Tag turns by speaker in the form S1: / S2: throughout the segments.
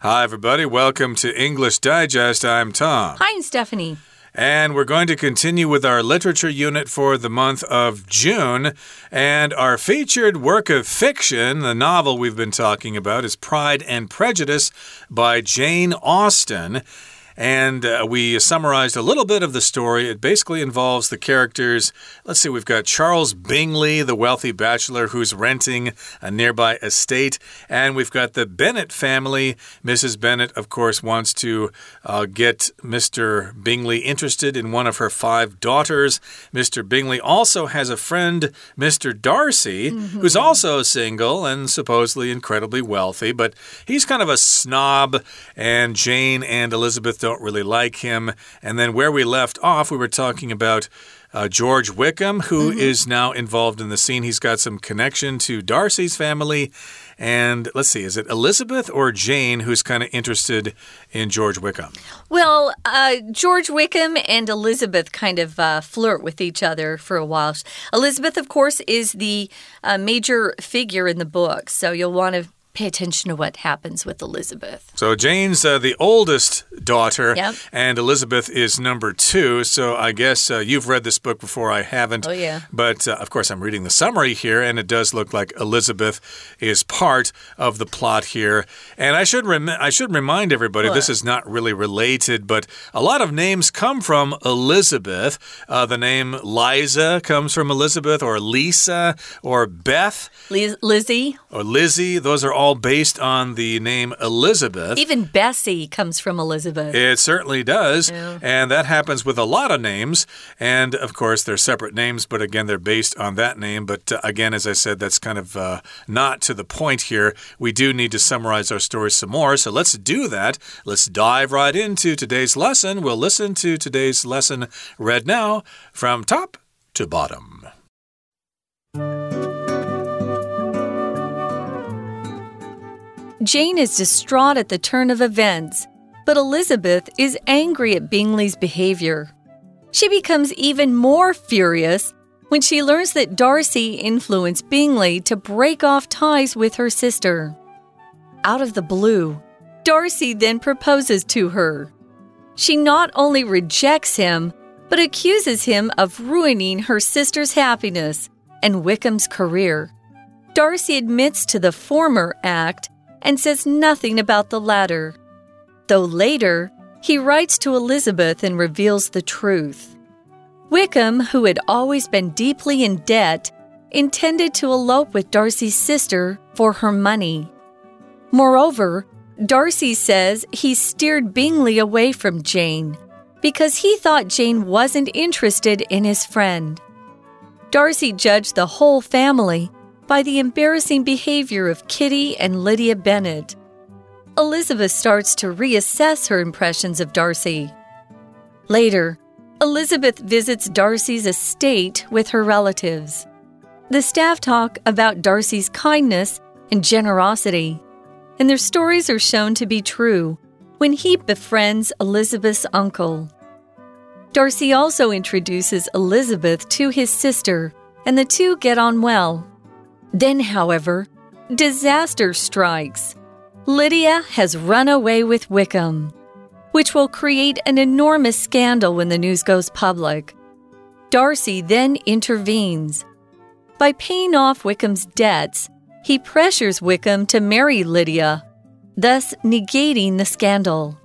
S1: Hi, everybody. Welcome to English Digest. I'm Tom.
S2: Hi, I'm Stephanie.
S1: And we're going to continue with our literature unit for the month of June. And our featured work of fiction, the novel we've been talking about, is Pride and Prejudice by Jane Austen. And uh, we summarized a little bit of the story. It basically involves the characters. Let's see, we've got Charles Bingley, the wealthy bachelor who's renting a nearby estate. And we've got the Bennet family. Mrs. Bennet, of course, wants to uh, get Mr. Bingley interested in one of her five daughters. Mr. Bingley also has a friend, Mr. Darcy, mm -hmm. who's also single and supposedly incredibly wealthy, but he's kind of a snob. And Jane and Elizabeth don't really like him. And then where we left off, we were talking about uh, George Wickham, who mm -hmm. is now involved in the scene. He's got some connection to Darcy's family. And let's see, is it Elizabeth or Jane who's kind of interested in George Wickham?
S2: Well, uh, George Wickham and Elizabeth kind of uh, flirt with each other for a while. Elizabeth, of course, is the uh, major figure in the book. So you'll want to pay attention to what happens with Elizabeth.
S1: So Jane's uh, the oldest daughter,
S2: yep.
S1: and Elizabeth is number two. So I guess uh, you've read this book before. I haven't.
S2: Oh, yeah.
S1: But uh, of course, I'm reading the summary here, and it does look like Elizabeth is part of the plot here. And I should I should remind everybody what? this is not really related, but a lot of names come from Elizabeth. Uh, the name Liza comes from Elizabeth, or Lisa, or Beth,
S2: Liz Lizzie,
S1: or Lizzie. Those are all all based on the name Elizabeth.
S2: Even Bessie comes from Elizabeth.
S1: It certainly does. Yeah. And that happens with a lot of names. And of course, they're separate names, but again, they're based on that name. But uh, again, as I said, that's kind of uh, not to the point here. We do need to summarize our story some more. So let's do that. Let's dive right into today's lesson. We'll listen to today's lesson read now from top to bottom.
S2: Jane is distraught at the turn of events, but Elizabeth is angry at Bingley's behavior. She becomes even more furious when she learns that Darcy influenced Bingley to break off ties with her sister. Out of the blue, Darcy then proposes to her. She not only rejects him, but accuses him of ruining her sister's happiness and Wickham's career. Darcy admits to the former act and says nothing about the latter, though later he writes to Elizabeth and reveals the truth. Wickham, who had always been deeply in debt, intended to elope with Darcy's sister for her money. Moreover, Darcy says he steered Bingley away from Jane because he thought Jane wasn't interested in his friend. Darcy judged the whole family by the embarrassing behavior of Kitty and Lydia Bennet. Elizabeth starts to reassess her impressions of Darcy. Later, Elizabeth visits Darcy's estate with her relatives. The staff talk about Darcy's kindness and generosity, and their stories are shown to be true when he befriends Elizabeth's uncle. Darcy also introduces Elizabeth to his sister, and the two get on well. Then, however, disaster strikes. Lydia has run away with Wickham, which will create an enormous scandal when the news goes public. Darcy then intervenes. By paying off Wickham's debts, he pressures Wickham to marry Lydia, thus negating the scandal.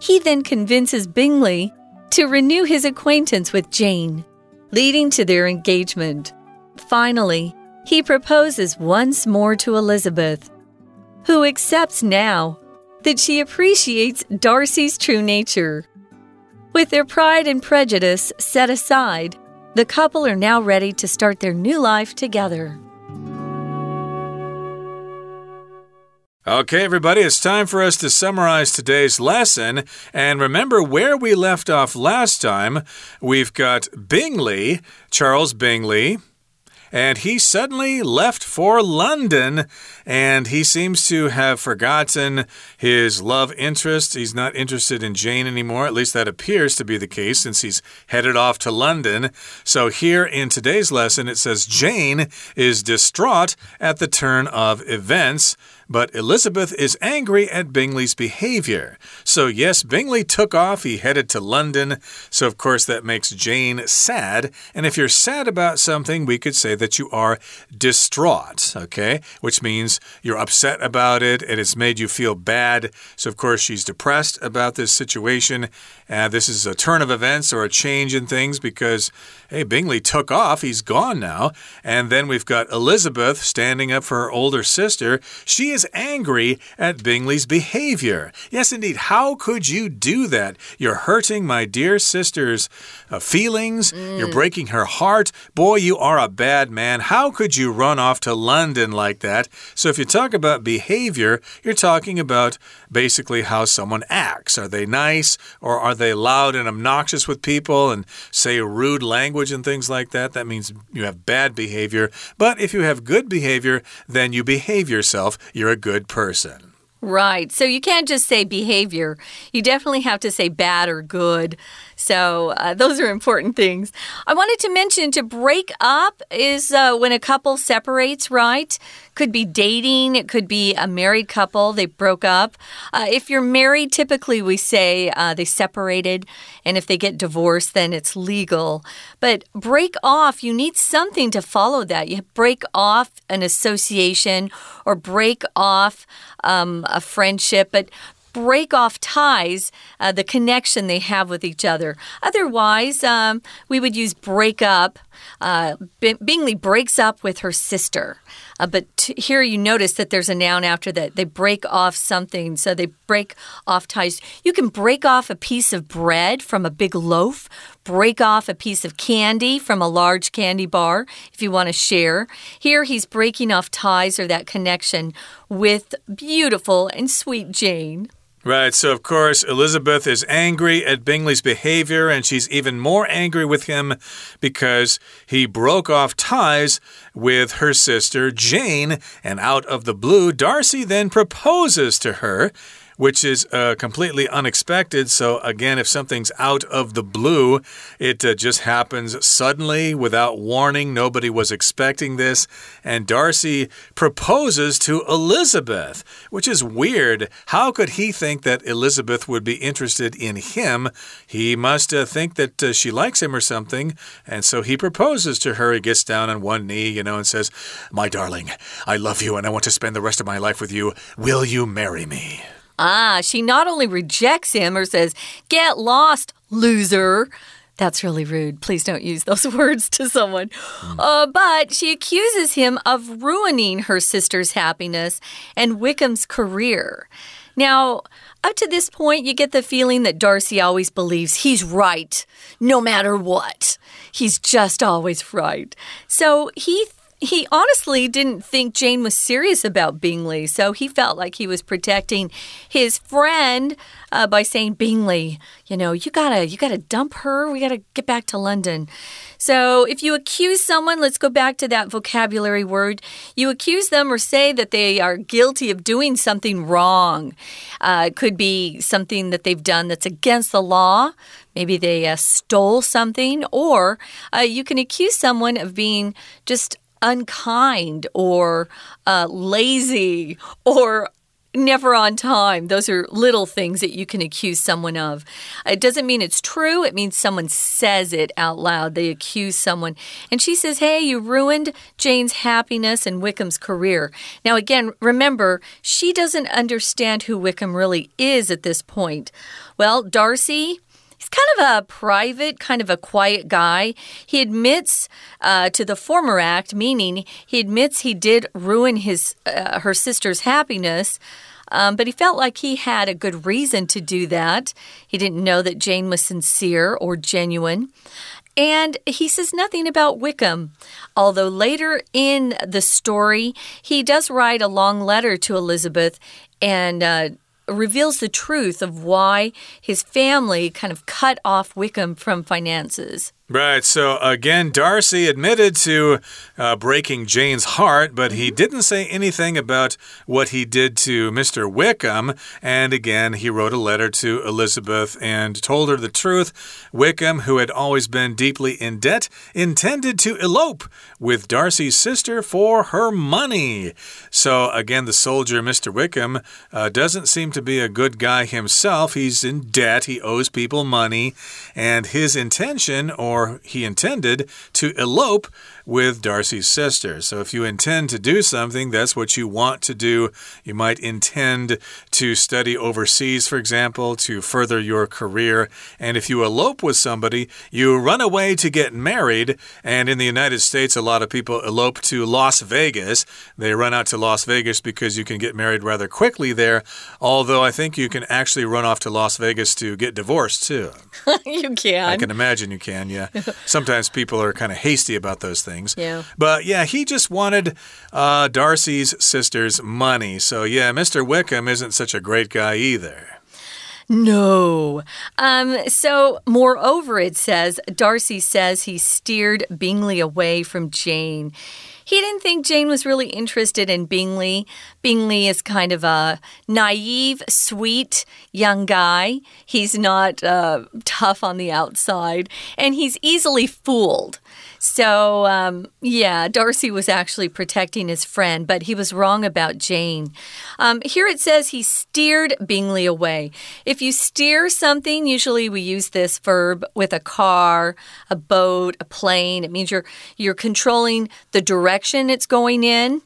S2: He then convinces Bingley to renew his acquaintance with Jane, leading to their engagement. Finally, he proposes once more to Elizabeth, who accepts now that she appreciates Darcy's true nature. With their pride and prejudice set aside, the couple are now ready to start their new life together.
S1: Okay, everybody, it's time for us to summarize today's lesson. And remember where we left off last time. We've got Bingley, Charles Bingley, and he suddenly left for London. And he seems to have forgotten his love interest. He's not interested in Jane anymore. At least that appears to be the case since he's headed off to London. So here in today's lesson, it says Jane is distraught at the turn of events but Elizabeth is angry at Bingley's behavior. So, yes, Bingley took off. He headed to London. So, of course, that makes Jane sad. And if you're sad about something, we could say that you are distraught, okay? Which means you're upset about it and it's made you feel bad. So, of course, she's depressed about this situation. Uh, this is a turn of events or a change in things because, hey, Bingley took off. He's gone now. And then we've got Elizabeth standing up for her older sister. She is angry at Bingley's behavior. Yes, indeed. How could you do that? You're hurting my dear sister's uh, feelings. Mm. You're breaking her heart. Boy, you are a bad man. How could you run off to London like that? So, if you talk about behavior, you're talking about basically how someone acts. Are they nice or are they loud and obnoxious with people and say rude language and things like that? That means you have bad behavior. But if you have good behavior, then you behave yourself. You're a good person.
S2: Right. So you can't just say behavior. You definitely have to say bad or good. So uh, those are important things. I wanted to mention to break up is uh, when a couple separates, right? Could be dating, it could be a married couple, they broke up. Uh, if you're married, typically we say uh, they separated, and if they get divorced, then it's legal. But break off, you need something to follow that. You break off an association or break off um, a friendship, but break off ties, uh, the connection they have with each other. Otherwise, um, we would use break up. Uh, Bingley breaks up with her sister. Uh, but here you notice that there's a noun after that. They break off something, so they break off ties. You can break off a piece of bread from a big loaf, break off a piece of candy from a large candy bar if you want to share. Here he's breaking off ties or that connection with beautiful and sweet Jane.
S1: Right, so of course, Elizabeth is angry at Bingley's behavior, and she's even more angry with him because he broke off ties with her sister Jane, and out of the blue, Darcy then proposes to her which is uh, completely unexpected. So, again, if something's out of the blue, it uh, just happens suddenly without warning. Nobody was expecting this. And Darcy proposes to Elizabeth, which is weird. How could he think that Elizabeth would be interested in him? He must uh, think that uh, she likes him or something. And so he proposes to her. He gets down on one knee, you know, and says, My darling, I love you and I want to spend the rest of my life with you. Will you marry me?
S2: Ah, she not only rejects him or says, Get lost, loser. That's really rude. Please don't use those words to someone. Mm. Uh, but she accuses him of ruining her sister's happiness and Wickham's career. Now, up to this point, you get the feeling that Darcy always believes he's right, no matter what. He's just always right. So he he honestly didn't think Jane was serious about Bingley, so he felt like he was protecting his friend uh, by saying, "Bingley, you know, you gotta, you gotta dump her. We gotta get back to London." So, if you accuse someone, let's go back to that vocabulary word. You accuse them or say that they are guilty of doing something wrong. Uh, it could be something that they've done that's against the law. Maybe they uh, stole something, or uh, you can accuse someone of being just unkind or uh, lazy or never on time. Those are little things that you can accuse someone of. It doesn't mean it's true, it means someone says it out loud. They accuse someone. And she says, Hey, you ruined Jane's happiness and Wickham's career. Now, again, remember, she doesn't understand who Wickham really is at this point. Well, Darcy He's kind of a private, kind of a quiet guy. He admits uh, to the former act, meaning he admits he did ruin his uh, her sister's happiness. Um, but he felt like he had a good reason to do that. He didn't know that Jane was sincere or genuine. And he says nothing about Wickham, although later in the story, he does write a long letter to Elizabeth and uh, reveals the truth of why his family kind of cut off Wickham from finances.
S1: Right. So again, Darcy admitted to uh, breaking Jane's heart, but he didn't say anything about what he did to Mr. Wickham. And again, he wrote a letter to Elizabeth and told her the truth. Wickham, who had always been deeply in debt, intended to elope with Darcy's sister for her money. So again, the soldier, Mr. Wickham, uh, doesn't seem to be a good guy himself. He's in debt, he owes people money, and his intention or or he intended to elope with Darcy's sister. So if you intend to do something, that's what you want to do. You might intend to study overseas, for example, to further your career. And if you elope with somebody, you run away to get married. And in the United States, a lot of people elope to Las Vegas. They run out to Las Vegas because you can get married rather quickly there. Although I think you can actually run off to Las Vegas to get divorced too.
S2: you can.
S1: I can imagine you can, yeah. Sometimes people are kind of hasty about those things things.
S2: Yeah.
S1: But yeah, he just wanted uh, Darcy's sister's money. So yeah, Mr. Wickham isn't such a great guy either.
S2: No. Um, so, moreover, it says Darcy says he steered Bingley away from Jane. He didn't think Jane was really interested in Bingley. Bingley is kind of a naive, sweet young guy. He's not uh, tough on the outside, and he's easily fooled. So, um, yeah, Darcy was actually protecting his friend, but he was wrong about Jane. Um, here it says he steered Bingley away. If you steer something, usually we use this verb with a car, a boat, a plane. It means you're you're controlling the direction it's going in.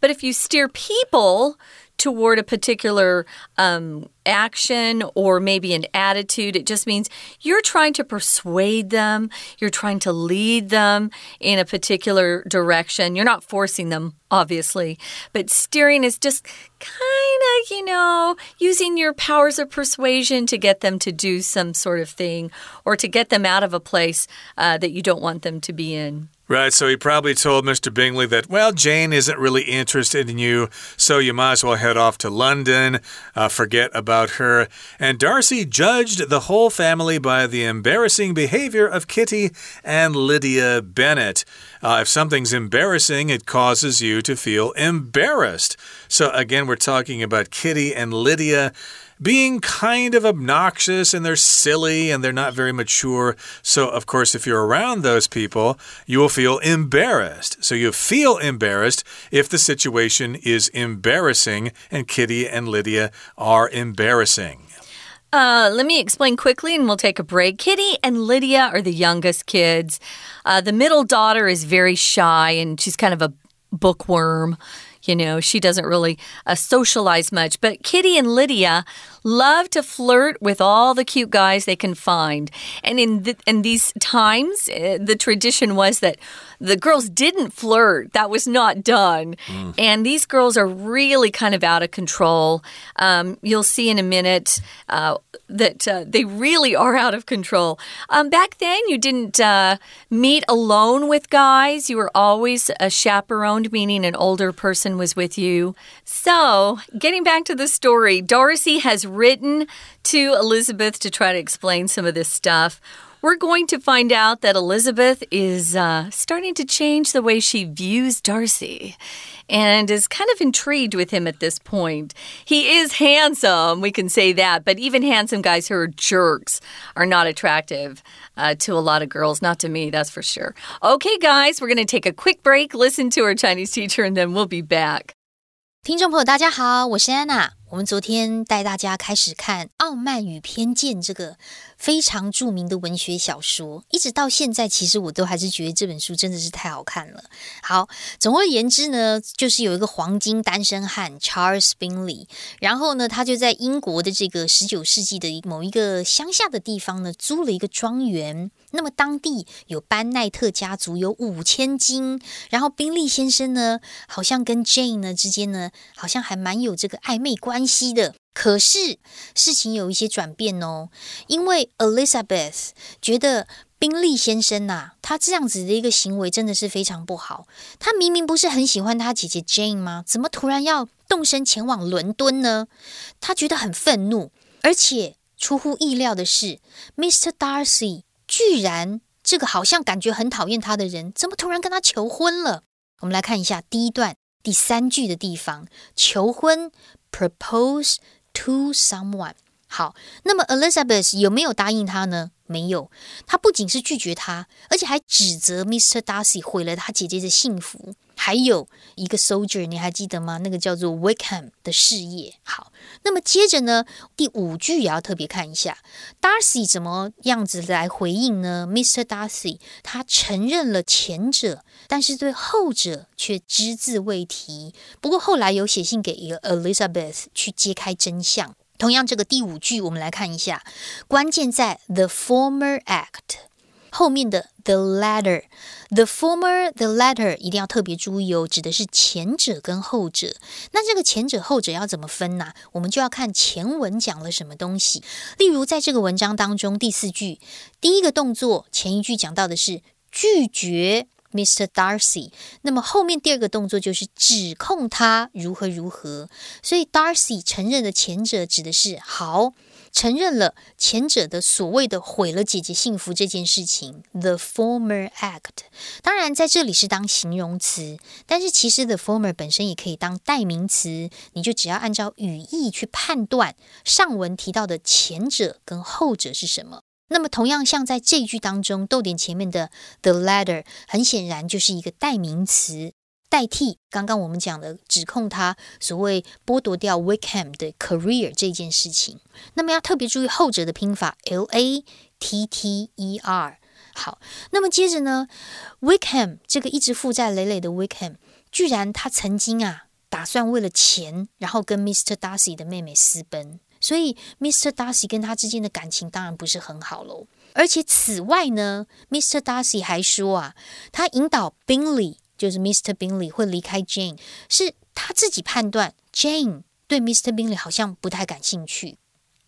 S2: But if you steer people, toward a particular um, action or maybe an attitude. It just means you're trying to persuade them, you're trying to lead them in a particular direction. You're not forcing them, obviously, but steering is just kind of, you know, using your powers of persuasion to get them to do some sort of thing or to get them out of a place uh, that you don't want them to be in.
S1: Right, so he probably told Mr. Bingley that, well, Jane isn't really interested in you, so you might as well head off to London, uh, forget about her. And Darcy judged the whole family by the embarrassing behavior of Kitty and Lydia Bennet. Uh, if something's embarrassing, it causes you to feel embarrassed. So, again, we're talking about Kitty and Lydia being kind of obnoxious and they're silly and they're not very mature. So, of course, if you're around those people, you will feel embarrassed. So, you feel embarrassed if the situation is embarrassing, and Kitty and Lydia are embarrassing.
S2: Uh, let me explain quickly and we'll take a break. Kitty and Lydia are the youngest kids. Uh, the middle daughter is very shy and she's kind of a bookworm. You know, she doesn't really uh, socialize much. But Kitty and Lydia love to flirt with all the cute guys they can find. And in, the, in these times, uh, the tradition was that the girls didn't flirt. That was not done. Mm. And these girls are really kind of out of control. Um, you'll see in a minute uh, that uh, they really are out of control. Um, back then, you didn't uh, meet alone with guys. You were always a chaperoned, meaning an older person was with you. So, getting back to the story, Darcy has written to Elizabeth to try to explain some of this stuff. We're going to find out that Elizabeth is uh, starting to change the way she views Darcy and is kind of intrigued with him at this point. He is handsome, we can say that, but even handsome guys who are jerks are not attractive uh, to a lot of girls, not to me, that's for sure. Okay, guys, we're going to take a quick break, listen to our Chinese teacher, and then we'll be back.
S3: 听众朋友，大家好，我是安娜。 我们昨天带大家开始看《傲慢与偏见》这个非常著名的文学小说，一直到现在，其实我都还是觉得这本书真的是太好看了。好，总而言之呢，就是有一个黄金单身汉 Charles Binley 然后呢，他就在英国的这个十九世纪的某一个乡下的地方呢，租了一个庄园。那么当地有班奈特家族有五千金，然后宾利先生呢，好像跟 Jane 呢之间呢，好像还蛮有这个暧昧关关系的。可是事情有一些转变哦，因为 Elizabeth 觉得宾利先生呐，他这样子的一个行为真的是非常不好。他明明不是很喜欢他姐姐 Jane 吗？怎么突然要动身前往伦敦呢？他觉得很愤怒，而且出乎意料的是，Mr. Darcy 居然。这个好像感觉很讨厌他的人，怎么突然跟他求婚了？我们来看一下第一段第三句的地方，求婚 propose to someone。好，那么 Elizabeth 有没有答应他呢？没有，他不仅是拒绝他，而且还指责 Mr. Darcy 毁了他姐姐的幸福。还有一个 soldier，你还记得吗？那个叫做 Wickham 的事业。好，那么接着呢，第五句也要特别看一下，Darcy 怎么样子来回应呢？Mr. Darcy 他承认了前者，但是对后者却只字未提。不过后来有写信给一个 Elizabeth 去揭开真相。同样，这个第五句我们来看一下，关键在 the former act 后面的 the latter，the former the latter 一定要特别注意哦，指的是前者跟后者。那这个前者后者要怎么分呢？我们就要看前文讲了什么东西。例如，在这个文章当中，第四句第一个动作，前一句讲到的是拒绝。Mr. Darcy，那么后面第二个动作就是指控他如何如何，所以 Darcy 承认的前者指的是好，承认了前者的所谓的毁了姐姐幸福这件事情，the former act。当然在这里是当形容词，但是其实 the former 本身也可以当代名词，你就只要按照语义去判断上文提到的前者跟后者是什么。那么，同样像在这一句当中，逗点前面的 the letter，很显然就是一个代名词，代替刚刚我们讲的指控他所谓剥夺掉 Wickham 的 career 这件事情。那么要特别注意后者的拼法 l a t t e r。好，那么接着呢，Wickham 这个一直负债累累的 Wickham，居然他曾经啊打算为了钱，然后跟 Mr. Darcy 的妹妹私奔。所以，Mr. Darcy 跟他之间的感情当然不是很好喽。而且，此外呢，Mr. Darcy 还说啊，他引导 Bingley，就是 Mr. Bingley 会离开 Jane，是他自己判断 Jane 对 Mr. Bingley 好像不太感兴趣。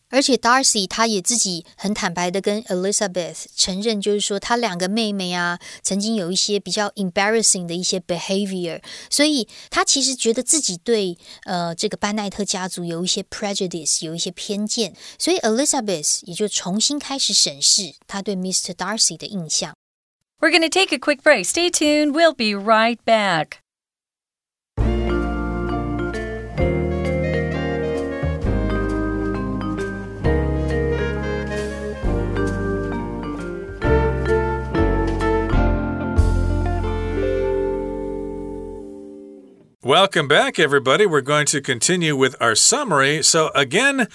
S3: 而且 Darcy 他也自己很坦白的跟 Elizabeth 承认，就是说他两个妹妹啊，曾经有一些比较 embarrassing 的一些 behavior，所以他其实觉得自己对呃这个班奈特家族有一些 prejudice，有一些偏见，所以 Elizabeth 也就重新开始审视他对 Mr. Darcy 的印象。
S2: We're going to take a quick break. Stay tuned. We'll be right back.
S1: Welcome back, everybody. We're going to continue with our summary. So, again,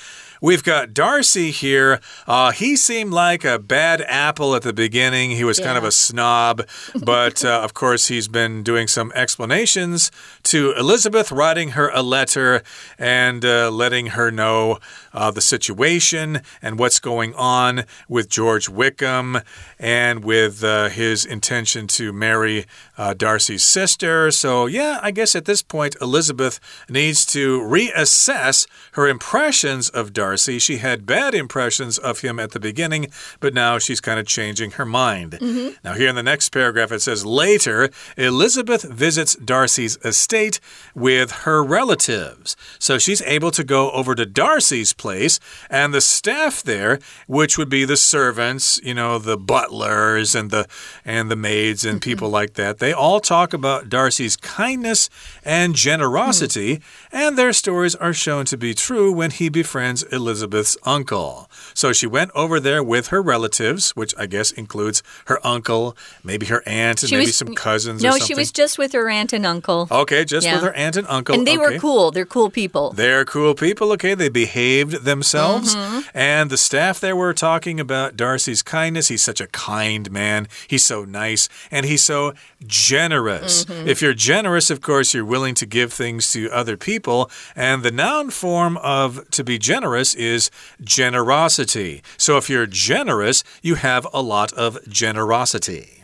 S1: We've got Darcy here. Uh, he seemed like a bad apple at the beginning. He was yeah. kind of a snob, but uh, of course, he's been doing some explanations to Elizabeth, writing her a letter and uh, letting her know uh, the situation and what's going on with George Wickham and with uh, his intention to marry uh, Darcy's sister. So, yeah, I guess at this point, Elizabeth needs to reassess her impressions of Darcy. Darcy. She had bad impressions of him at the beginning, but now she's kind of changing her mind. Mm -hmm. Now, here in the next paragraph, it says later, Elizabeth visits Darcy's estate with her relatives. So she's able to go over to Darcy's place, and the staff there, which would be the servants, you know, the butlers and the and the maids and people mm -hmm. like that, they all talk about Darcy's kindness and generosity, mm -hmm. and their stories are shown to be true when he befriends Elizabeth. Elizabeth's uncle. So she went over there with her relatives, which I guess includes her uncle, maybe her aunt, and she maybe was, some cousins.
S2: No, she was just with her aunt and uncle.
S1: Okay, just yeah. with her aunt and uncle.
S2: And they
S1: okay.
S2: were cool. They're cool people.
S1: They're cool people. Okay, they behaved themselves. Mm -hmm. And the staff there were talking about Darcy's kindness. He's such a kind man. He's so nice and he's so generous. Mm -hmm. If you're generous, of course, you're willing to give things to other people. And the noun form of to be generous is generosity. So if you're generous, you have a lot of generosity.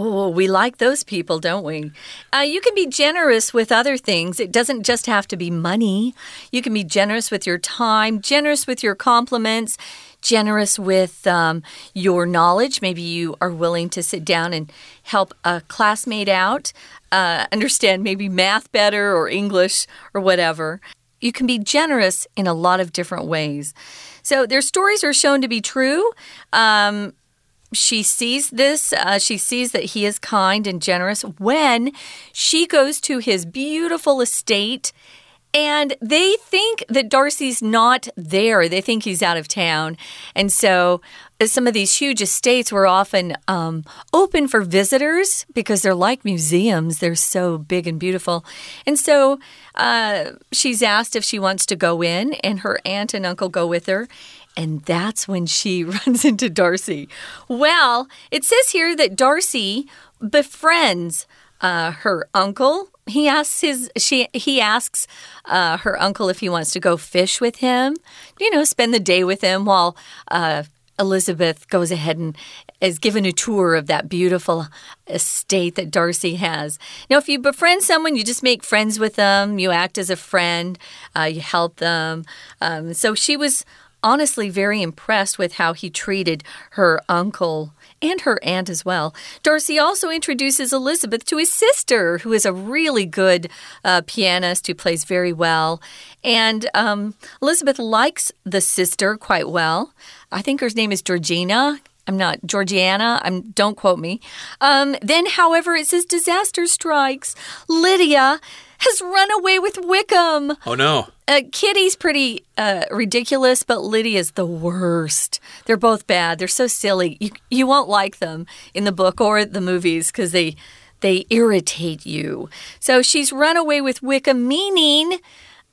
S2: Oh, we like those people, don't we? Uh, you can be generous with other things. It doesn't just have to be money. You can be generous with your time, generous with your compliments, generous with um, your knowledge. Maybe you are willing to sit down and help a classmate out, uh, understand maybe math better or English or whatever you can be generous in a lot of different ways. So their stories are shown to be true. Um, she sees this, uh, she sees that he is kind and generous when she goes to his beautiful estate. And they think that Darcy's not there. They think he's out of town. And so uh, some of these huge estates were often um, open for visitors because they're like museums. They're so big and beautiful. And so uh, she's asked if she wants to go in, and her aunt and uncle go with her. And that's when she runs into Darcy. Well, it says here that Darcy befriends uh, her uncle. He asks his she he asks uh, her uncle if he wants to go fish with him. You know, spend the day with him while uh, Elizabeth goes ahead and is given a tour of that beautiful estate that Darcy has. Now, if you befriend someone, you just make friends with them. You act as a friend. Uh, you help them. Um, so she was honestly very impressed with how he treated her uncle and her aunt as well. Darcy also introduces Elizabeth to his sister, who is a really good uh, pianist who plays very well. And um, Elizabeth likes the sister quite well. I think her name is Georgina. I'm not Georgiana. I'm don't quote me. Um, then, however, it says disaster strikes. Lydia has run away with Wickham.
S1: Oh no.
S2: Uh, Kitty's pretty uh, ridiculous, but Lydia's the worst. They're both bad. They're so silly. You you won't like them in the book or the movies because they they irritate you. So she's run away with Wickham, meaning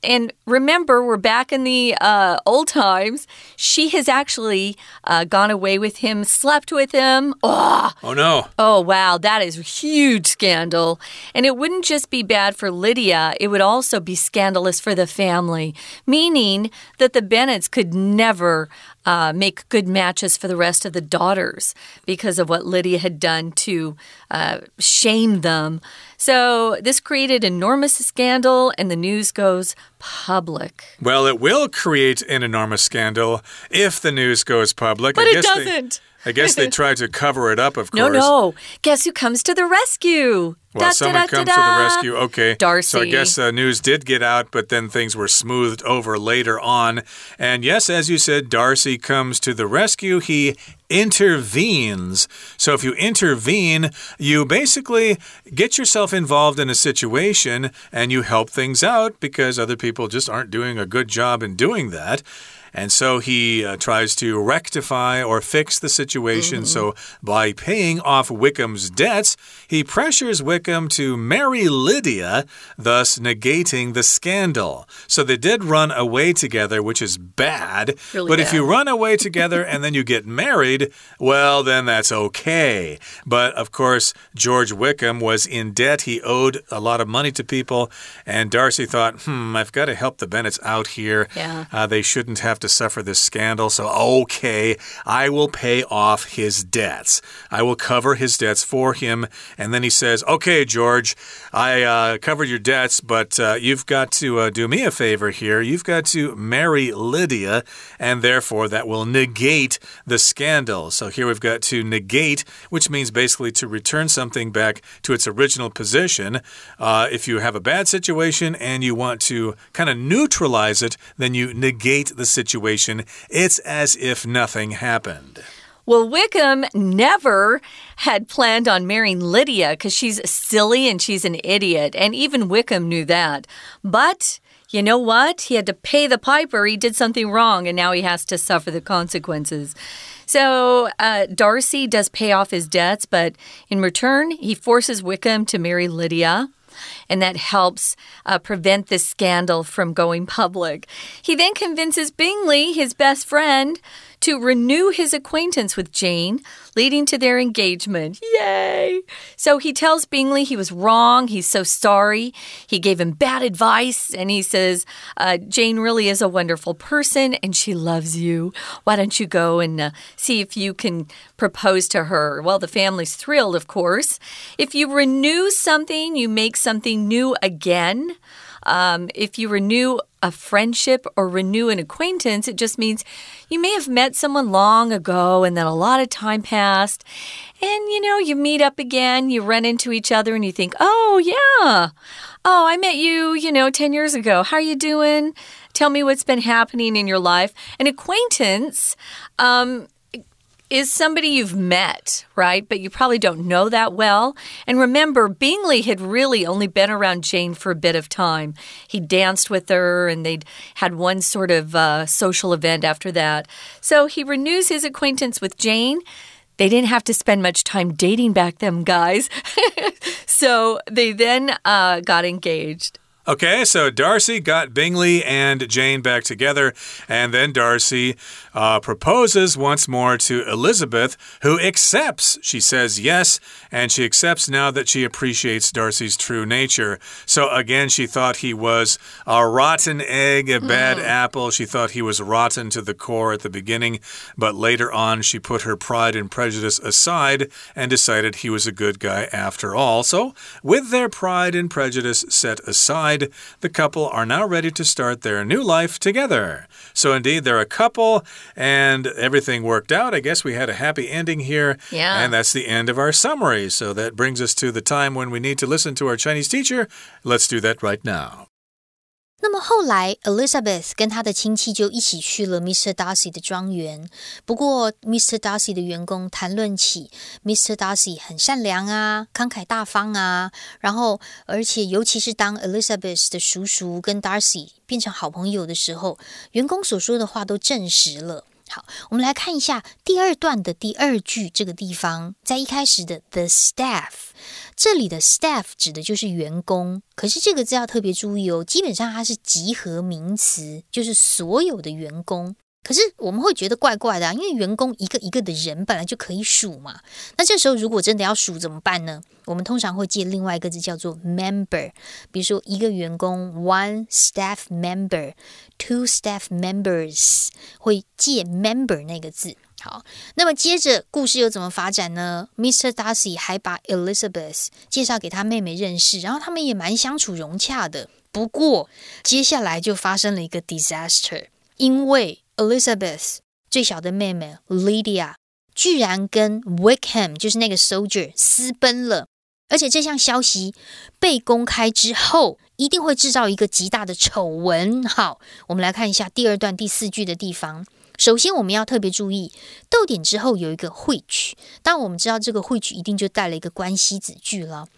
S2: and remember, we're back in the uh, old times. She has actually uh, gone away with him, slept with him. Oh,
S1: oh, no.
S2: Oh, wow. That is a huge scandal. And it wouldn't just be bad for Lydia, it would also be scandalous for the family, meaning that the Bennets could never uh, make good matches for the rest of the daughters because of what Lydia had done to uh, shame them. So this created enormous scandal, and the news goes public.
S1: Well, it will create an enormous scandal if the news goes public.
S2: But it doesn't.
S1: They, I guess they tried to cover it up, of course.
S2: No, no. Guess who comes to the rescue?
S1: Well,
S2: da,
S1: someone
S2: da, da,
S1: comes to the rescue. Okay.
S2: Darcy.
S1: So I guess uh, news did get out, but then things were smoothed over later on. And yes, as you said, Darcy comes to the rescue. He intervenes. So if you intervene, you basically get yourself involved in a situation and you help things out because other people just aren't doing a good job in doing that. And so he uh, tries to rectify or fix the situation. Mm -hmm. So by paying off Wickham's debts, he pressures Wickham to marry Lydia, thus negating the scandal. So they did run away together, which is bad.
S2: Really
S1: but
S2: bad.
S1: if you run away together and then you get married, well, then that's okay. But of course, George Wickham was in debt. He owed a lot of money to people. And Darcy thought, hmm, I've got to help the Bennets out here.
S2: Yeah.
S1: Uh, they shouldn't have to to suffer this scandal, so okay, I will pay off his debts. I will cover his debts for him. And then he says, Okay, George, I uh, covered your debts, but uh, you've got to uh, do me a favor here. You've got to marry Lydia, and therefore that will negate the scandal. So here we've got to negate, which means basically to return something back to its original position. Uh, if you have a bad situation and you want to kind of neutralize it, then you negate the situation situation, it's as if nothing happened.
S2: Well, Wickham never had planned on marrying Lydia because she's silly and she's an idiot. And even Wickham knew that. But you know what? He had to pay the piper. He did something wrong and now he has to suffer the consequences. So uh, Darcy does pay off his debts, but in return, he forces Wickham to marry Lydia and that helps uh, prevent this scandal from going public. He then convinces Bingley, his best friend, to renew his acquaintance with Jane, leading to their engagement. Yay! So he tells Bingley he was wrong. He's so sorry. He gave him bad advice, and he says, uh, Jane really is a wonderful person and she loves you. Why don't you go and uh, see if you can propose to her? Well, the family's thrilled, of course. If you renew something, you make something new again. Um, if you renew a friendship or renew an acquaintance, it just means you may have met someone long ago and then a lot of time passed. And you know, you meet up again, you run into each other, and you think, oh, yeah. Oh, I met you, you know, 10 years ago. How are you doing? Tell me what's been happening in your life. An acquaintance, um, is somebody you've met, right? But you probably don't know that well. And remember, Bingley had really only been around Jane for a bit of time. He danced with her and they'd had one sort of uh, social event after that. So he renews his acquaintance with Jane. They didn't have to spend much time dating back then, guys. so they then uh, got engaged.
S1: Okay, so Darcy got Bingley and Jane back together, and then Darcy uh, proposes once more to Elizabeth, who accepts. She says yes, and she accepts now that she appreciates Darcy's true nature. So again, she thought he was a rotten egg, a bad mm. apple. She thought he was rotten to the core at the beginning, but later on, she put her pride and prejudice aside and decided he was a good guy after all. So, with their pride and prejudice set aside, the couple are now ready to start their new life together. So, indeed, they're a couple and everything worked out. I guess we had a happy ending here.
S2: Yeah.
S1: And that's the end of our summary. So, that brings us to the time when we need to listen to our Chinese teacher. Let's do that right now.
S3: 那么后来，Elizabeth 跟她的亲戚就一起去了 Mr. Darcy 的庄园。不过，Mr. Darcy 的员工谈论起 Mr. Darcy 很善良啊，慷慨大方啊，然后而且尤其是当 Elizabeth 的叔叔跟 Darcy 变成好朋友的时候，员工所说的话都证实了。好，我们来看一下第二段的第二句这个地方，在一开始的 the staff，这里的 staff 指的就是员工，可是这个字要特别注意哦，基本上它是集合名词，就是所有的员工。可是我们会觉得怪怪的啊，因为员工一个一个的人本来就可以数嘛。那这时候如果真的要数怎么办呢？我们通常会借另外一个字叫做 member，比如说一个员工 one staff member，two staff members 会借 member 那个字。好，那么接着故事又怎么发展呢？Mr. Darcy 还把 Elizabeth 介绍给他妹妹认识，然后他们也蛮相处融洽的。不过接下来就发生了一个 disaster，因为 Elizabeth 最小的妹妹 Lydia 居然跟 Wickham 就是那个 soldier 私奔了，而且这项消息被公开之后，一定会制造一个极大的丑闻。好，我们来看一下第二段第四句的地方。首先，我们要特别注意逗点之后有一个 which，当我们知道这个会取一定就带了一个关系子句了。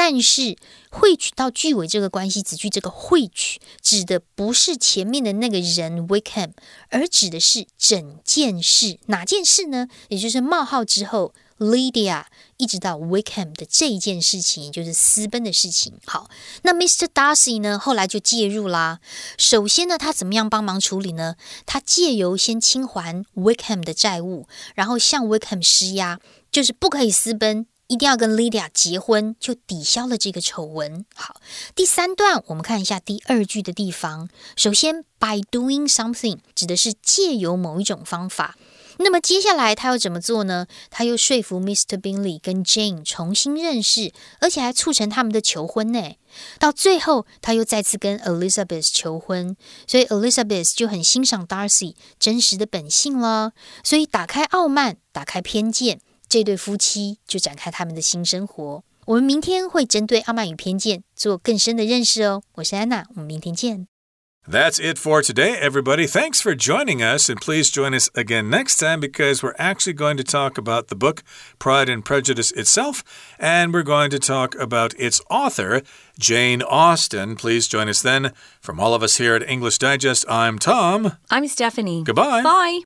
S3: 但是汇取到句尾这个关系子句，这个汇取指的不是前面的那个人 Wickham，而指的是整件事。哪件事呢？也就是冒号之后 Lydia 一直到 Wickham 的这一件事情，也就是私奔的事情。好，那 Mr. Darcy 呢，后来就介入啦。首先呢，他怎么样帮忙处理呢？他借由先清还 Wickham 的债务，然后向 Wickham 施压，就是不可以私奔。一定要跟 Lydia 结婚，就抵消了这个丑闻。好，第三段我们看一下第二句的地方。首先，by doing something 指的是借由某一种方法。那么接下来他要怎么做呢？他又说服 Mr. Bingley 跟 Jane 重新认识，而且还促成他们的求婚呢。到最后，他又再次跟 Elizabeth 求婚，所以 Elizabeth 就很欣赏 Darcy 真实的本性了。所以打开傲慢，打开偏见。这对夫妻就展开他们的新生活。我们明天会针对傲慢与偏见做更深的认识哦。我是安娜，我们明天见。
S1: That's it for today, everybody. Thanks for joining us, and please join us again next time because we're actually going to talk about the book Pride and Prejudice itself, and we're going to talk about its author, Jane Austen. Please join us then. From all of us here at English Digest, I'm Tom.
S2: I'm Stephanie.
S1: Goodbye.
S2: Bye.